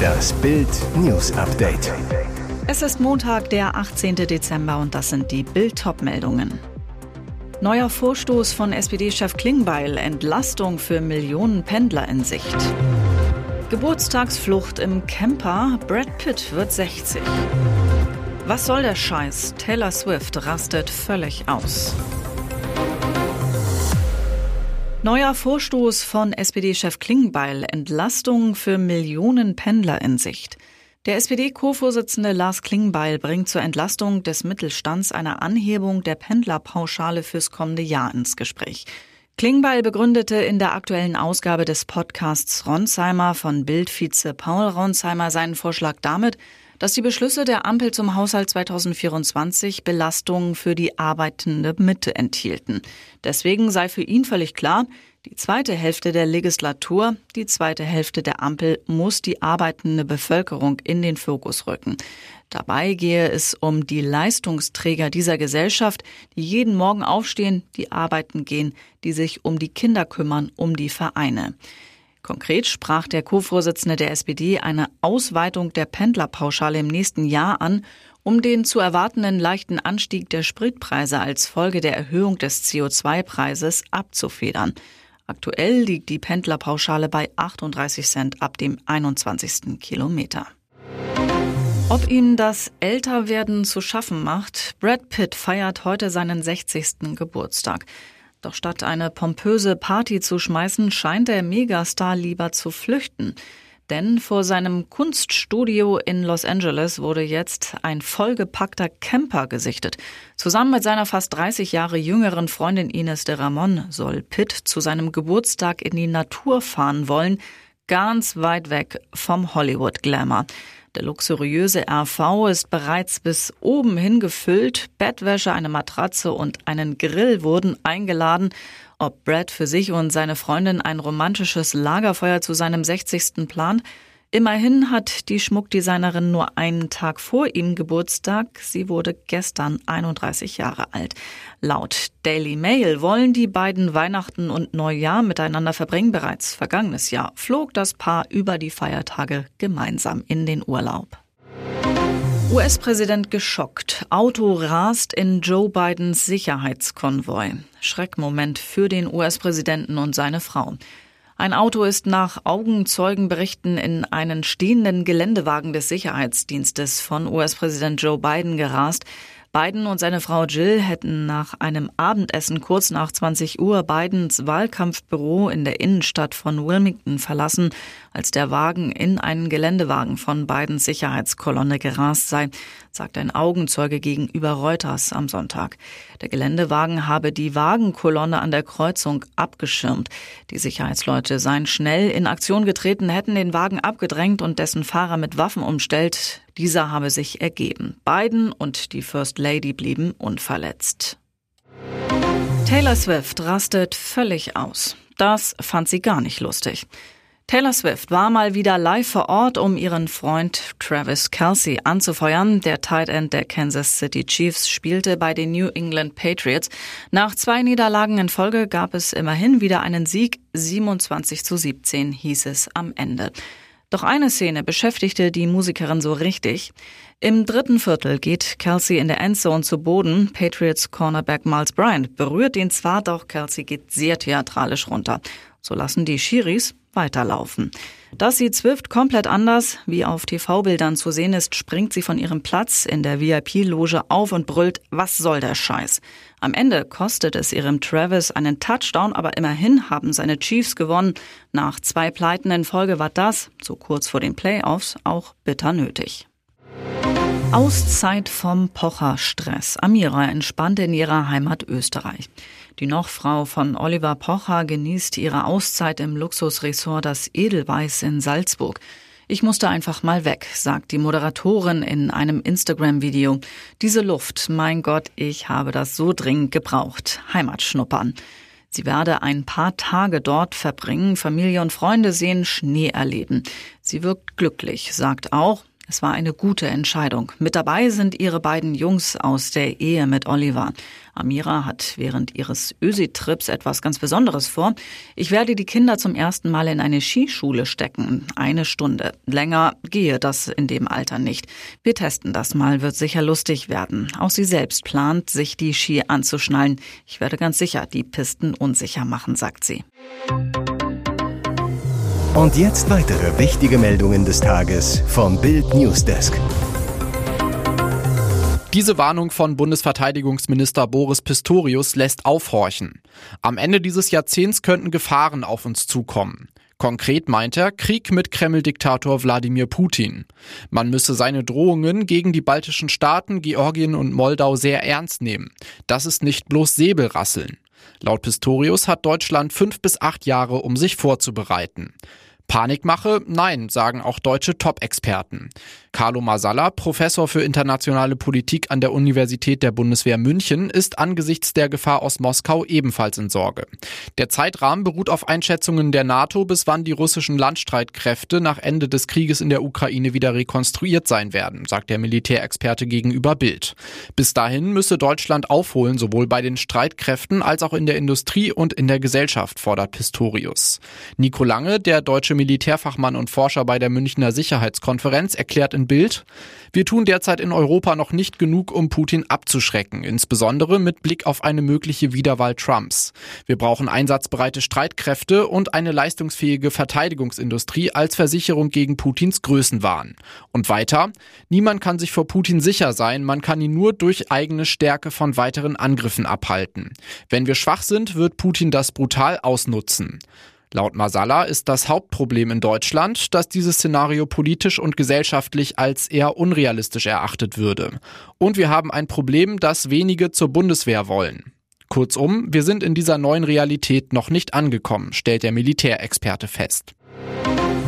Das Bild News Update. Es ist Montag, der 18. Dezember und das sind die Bild meldungen Neuer Vorstoß von SPD-Chef Klingbeil, Entlastung für Millionen Pendler in Sicht. Geburtstagsflucht im Camper, Brad Pitt wird 60. Was soll der Scheiß? Taylor Swift rastet völlig aus. Neuer Vorstoß von SPD-Chef Klingbeil, Entlastung für Millionen Pendler in Sicht. Der SPD-Co-Vorsitzende Lars Klingbeil bringt zur Entlastung des Mittelstands eine Anhebung der Pendlerpauschale fürs kommende Jahr ins Gespräch. Klingbeil begründete in der aktuellen Ausgabe des Podcasts Ronsheimer von Bildvize Paul Ronsheimer seinen Vorschlag damit, dass die Beschlüsse der Ampel zum Haushalt 2024 Belastungen für die arbeitende Mitte enthielten. Deswegen sei für ihn völlig klar, die zweite Hälfte der Legislatur, die zweite Hälfte der Ampel muss die arbeitende Bevölkerung in den Fokus rücken. Dabei gehe es um die Leistungsträger dieser Gesellschaft, die jeden Morgen aufstehen, die arbeiten gehen, die sich um die Kinder kümmern, um die Vereine. Konkret sprach der Co-Vorsitzende der SPD eine Ausweitung der Pendlerpauschale im nächsten Jahr an, um den zu erwartenden leichten Anstieg der Spritpreise als Folge der Erhöhung des CO2-Preises abzufedern. Aktuell liegt die Pendlerpauschale bei 38 Cent ab dem 21. Kilometer. Ob ihm das Älterwerden zu schaffen macht, Brad Pitt feiert heute seinen 60. Geburtstag. Doch statt eine pompöse Party zu schmeißen, scheint der Megastar lieber zu flüchten. Denn vor seinem Kunststudio in Los Angeles wurde jetzt ein vollgepackter Camper gesichtet. Zusammen mit seiner fast 30 Jahre jüngeren Freundin Ines de Ramon soll Pitt zu seinem Geburtstag in die Natur fahren wollen, ganz weit weg vom Hollywood-Glamour. Der luxuriöse RV ist bereits bis oben hin gefüllt. Bettwäsche, eine Matratze und einen Grill wurden eingeladen. Ob Brad für sich und seine Freundin ein romantisches Lagerfeuer zu seinem 60. plant, Immerhin hat die Schmuckdesignerin nur einen Tag vor ihm Geburtstag. Sie wurde gestern 31 Jahre alt. Laut Daily Mail wollen die beiden Weihnachten und Neujahr miteinander verbringen. Bereits vergangenes Jahr flog das Paar über die Feiertage gemeinsam in den Urlaub. US-Präsident geschockt. Auto rast in Joe Bidens Sicherheitskonvoi. Schreckmoment für den US-Präsidenten und seine Frau. Ein Auto ist nach Augenzeugenberichten in einen stehenden Geländewagen des Sicherheitsdienstes von US-Präsident Joe Biden gerast. Biden und seine Frau Jill hätten nach einem Abendessen kurz nach 20 Uhr Bidens Wahlkampfbüro in der Innenstadt von Wilmington verlassen, als der Wagen in einen Geländewagen von Bidens Sicherheitskolonne gerast sei, sagt ein Augenzeuge gegenüber Reuters am Sonntag. Der Geländewagen habe die Wagenkolonne an der Kreuzung abgeschirmt. Die Sicherheitsleute seien schnell in Aktion getreten, hätten den Wagen abgedrängt und dessen Fahrer mit Waffen umstellt. Dieser habe sich ergeben. Biden und die First Lady blieben unverletzt. Taylor Swift rastet völlig aus. Das fand sie gar nicht lustig. Taylor Swift war mal wieder live vor Ort, um ihren Freund Travis Kelsey anzufeuern. Der Tight End der Kansas City Chiefs spielte bei den New England Patriots. Nach zwei Niederlagen in Folge gab es immerhin wieder einen Sieg. 27 zu 17 hieß es am Ende. Doch eine Szene beschäftigte die Musikerin so richtig. Im dritten Viertel geht Kelsey in der Endzone zu Boden. Patriots Cornerback Miles Bryant berührt ihn zwar, doch Kelsey geht sehr theatralisch runter. So lassen die Schiris weiterlaufen. Das sieht Swift komplett anders. Wie auf TV-Bildern zu sehen ist, springt sie von ihrem Platz in der VIP-Loge auf und brüllt, was soll der Scheiß? Am Ende kostet es ihrem Travis einen Touchdown, aber immerhin haben seine Chiefs gewonnen. Nach zwei Pleiten in Folge war das, so kurz vor den Playoffs, auch bitter nötig. Auszeit vom Pocher-Stress. Amira entspannt in ihrer Heimat Österreich. Die Nochfrau von Oliver Pocher genießt ihre Auszeit im Luxusresort Das Edelweiß in Salzburg. Ich musste einfach mal weg, sagt die Moderatorin in einem Instagram-Video. Diese Luft, mein Gott, ich habe das so dringend gebraucht. Heimat schnuppern. Sie werde ein paar Tage dort verbringen, Familie und Freunde sehen, Schnee erleben. Sie wirkt glücklich, sagt auch, Es war eine gute Entscheidung. Mit dabei sind ihre beiden Jungs aus der Ehe mit Oliver. Amira hat während ihres Ösi-Trips etwas ganz Besonderes vor. Ich werde die Kinder zum ersten Mal in eine Skischule stecken. Eine Stunde. Länger gehe das in dem Alter nicht. Wir testen das mal, wird sicher lustig werden. Auch sie selbst plant, sich die Ski anzuschnallen. Ich werde ganz sicher die Pisten unsicher machen, sagt sie. Und jetzt weitere wichtige Meldungen des Tages vom Bild Newsdesk. Diese Warnung von Bundesverteidigungsminister Boris Pistorius lässt aufhorchen. Am Ende dieses Jahrzehnts könnten Gefahren auf uns zukommen. Konkret meint er Krieg mit Kreml-Diktator Wladimir Putin. Man müsse seine Drohungen gegen die baltischen Staaten, Georgien und Moldau sehr ernst nehmen. Das ist nicht bloß Säbelrasseln. Laut Pistorius hat Deutschland fünf bis acht Jahre, um sich vorzubereiten. Panikmache? Nein, sagen auch deutsche Top-Experten. Carlo Masala, Professor für internationale Politik an der Universität der Bundeswehr München, ist angesichts der Gefahr aus Moskau ebenfalls in Sorge. Der Zeitrahmen beruht auf Einschätzungen der NATO, bis wann die russischen Landstreitkräfte nach Ende des Krieges in der Ukraine wieder rekonstruiert sein werden, sagt der Militärexperte gegenüber Bild. Bis dahin müsse Deutschland aufholen, sowohl bei den Streitkräften als auch in der Industrie und in der Gesellschaft, fordert Pistorius. Nico Lange, der deutsche Militärfachmann und Forscher bei der Münchner Sicherheitskonferenz, erklärt in Bild, wir tun derzeit in Europa noch nicht genug, um Putin abzuschrecken, insbesondere mit Blick auf eine mögliche Wiederwahl Trumps. Wir brauchen einsatzbereite Streitkräfte und eine leistungsfähige Verteidigungsindustrie als Versicherung gegen Putins Größenwahn. Und weiter, niemand kann sich vor Putin sicher sein, man kann ihn nur durch eigene Stärke von weiteren Angriffen abhalten. Wenn wir schwach sind, wird Putin das brutal ausnutzen. Laut Masala ist das Hauptproblem in Deutschland, dass dieses Szenario politisch und gesellschaftlich als eher unrealistisch erachtet würde. Und wir haben ein Problem, das wenige zur Bundeswehr wollen. Kurzum, wir sind in dieser neuen Realität noch nicht angekommen, stellt der Militärexperte fest.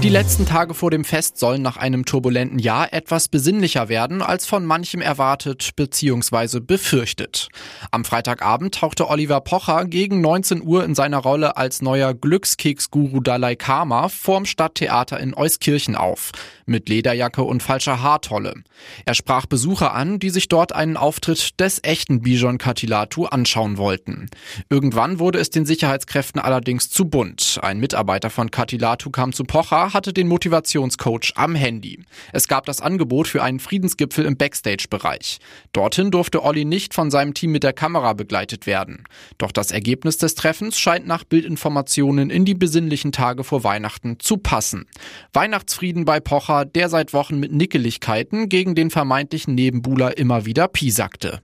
Die letzten Tage vor dem Fest sollen nach einem turbulenten Jahr etwas besinnlicher werden, als von manchem erwartet bzw. befürchtet. Am Freitagabend tauchte Oliver Pocher gegen 19 Uhr in seiner Rolle als neuer Glückskeks-Guru Dalai Karma vorm Stadttheater in Euskirchen auf, mit Lederjacke und falscher Haartolle. Er sprach Besucher an, die sich dort einen Auftritt des echten Bijon Katilatu anschauen wollten. Irgendwann wurde es den Sicherheitskräften allerdings zu bunt. Ein Mitarbeiter von Katilatu kam zu Pocher, hatte den Motivationscoach am Handy. Es gab das Angebot für einen Friedensgipfel im Backstage-Bereich. Dorthin durfte Olli nicht von seinem Team mit der Kamera begleitet werden. Doch das Ergebnis des Treffens scheint nach Bildinformationen in die besinnlichen Tage vor Weihnachten zu passen. Weihnachtsfrieden bei Pocher, der seit Wochen mit Nickeligkeiten gegen den vermeintlichen Nebenbuhler immer wieder piesakte.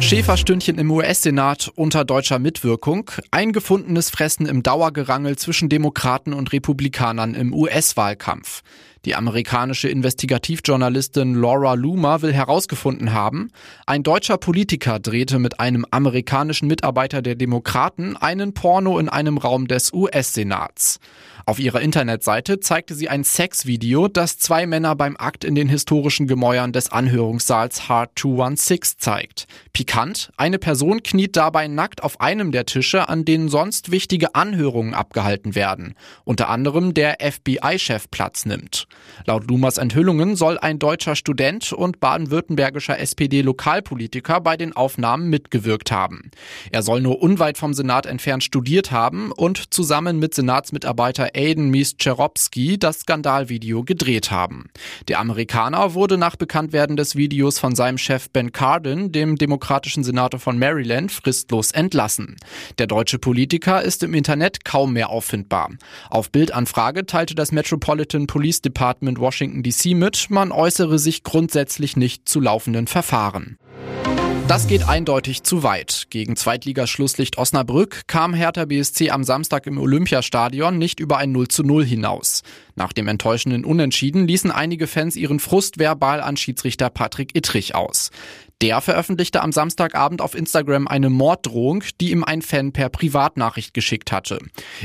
Schäferstündchen im US-Senat unter deutscher Mitwirkung, eingefundenes Fressen im Dauergerangel zwischen Demokraten und Republikanern im US-Wahlkampf. Die amerikanische Investigativjournalistin Laura Loomer will herausgefunden haben, ein deutscher Politiker drehte mit einem amerikanischen Mitarbeiter der Demokraten einen Porno in einem Raum des US-Senats. Auf ihrer Internetseite zeigte sie ein Sexvideo, das zwei Männer beim Akt in den historischen Gemäuern des Anhörungssaals Hard 216 zeigt. Pikant, eine Person kniet dabei nackt auf einem der Tische, an denen sonst wichtige Anhörungen abgehalten werden. Unter anderem der FBI-Chef Platz nimmt. Laut Lumas Enthüllungen soll ein deutscher Student und baden-württembergischer SPD-Lokalpolitiker bei den Aufnahmen mitgewirkt haben. Er soll nur unweit vom Senat entfernt studiert haben und zusammen mit Senatsmitarbeiter Aiden Mieszczerowski das Skandalvideo gedreht haben. Der Amerikaner wurde nach Bekanntwerden des Videos von seinem Chef Ben Cardin, dem demokratischen Senator von Maryland, fristlos entlassen. Der deutsche Politiker ist im Internet kaum mehr auffindbar. Auf Bildanfrage teilte das Metropolitan Police Department Washington DC mit, man äußere sich grundsätzlich nicht zu laufenden Verfahren. Das geht eindeutig zu weit. Gegen Zweitligaschlusslicht Osnabrück kam Hertha BSC am Samstag im Olympiastadion nicht über ein 0 zu 0 hinaus. Nach dem enttäuschenden Unentschieden ließen einige Fans ihren Frust verbal an Schiedsrichter Patrick Ittrich aus. Der veröffentlichte am Samstagabend auf Instagram eine Morddrohung, die ihm ein Fan per Privatnachricht geschickt hatte.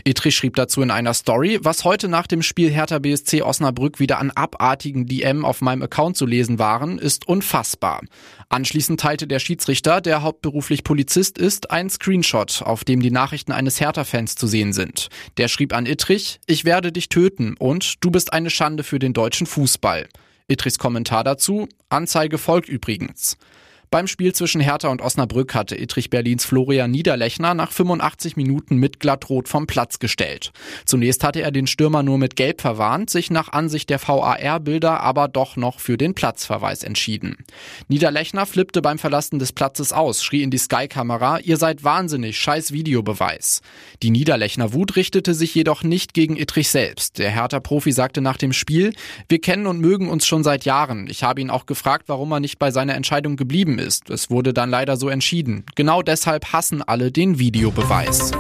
Ittrich schrieb dazu in einer Story, was heute nach dem Spiel Hertha BSC Osnabrück wieder an abartigen DM auf meinem Account zu lesen waren, ist unfassbar. Anschließend teilte der Schiedsrichter, der hauptberuflich Polizist ist, einen Screenshot, auf dem die Nachrichten eines Hertha-Fans zu sehen sind. Der schrieb an Ittrich, ich werde dich töten und du bist eine Schande für den deutschen Fußball. Ittrichs Kommentar dazu, Anzeige folgt übrigens. Beim Spiel zwischen Hertha und Osnabrück hatte Ittrich Berlins Florian Niederlechner nach 85 Minuten mit glattrot vom Platz gestellt. Zunächst hatte er den Stürmer nur mit Gelb verwarnt, sich nach Ansicht der VAR-Bilder aber doch noch für den Platzverweis entschieden. Niederlechner flippte beim Verlassen des Platzes aus, schrie in die Sky-Kamera, ihr seid wahnsinnig, scheiß Videobeweis. Die Niederlechner Wut richtete sich jedoch nicht gegen Ittrich selbst. Der Hertha-Profi sagte nach dem Spiel, wir kennen und mögen uns schon seit Jahren. Ich habe ihn auch gefragt, warum er nicht bei seiner Entscheidung geblieben ist. Es wurde dann leider so entschieden. Genau deshalb hassen alle den Videobeweis.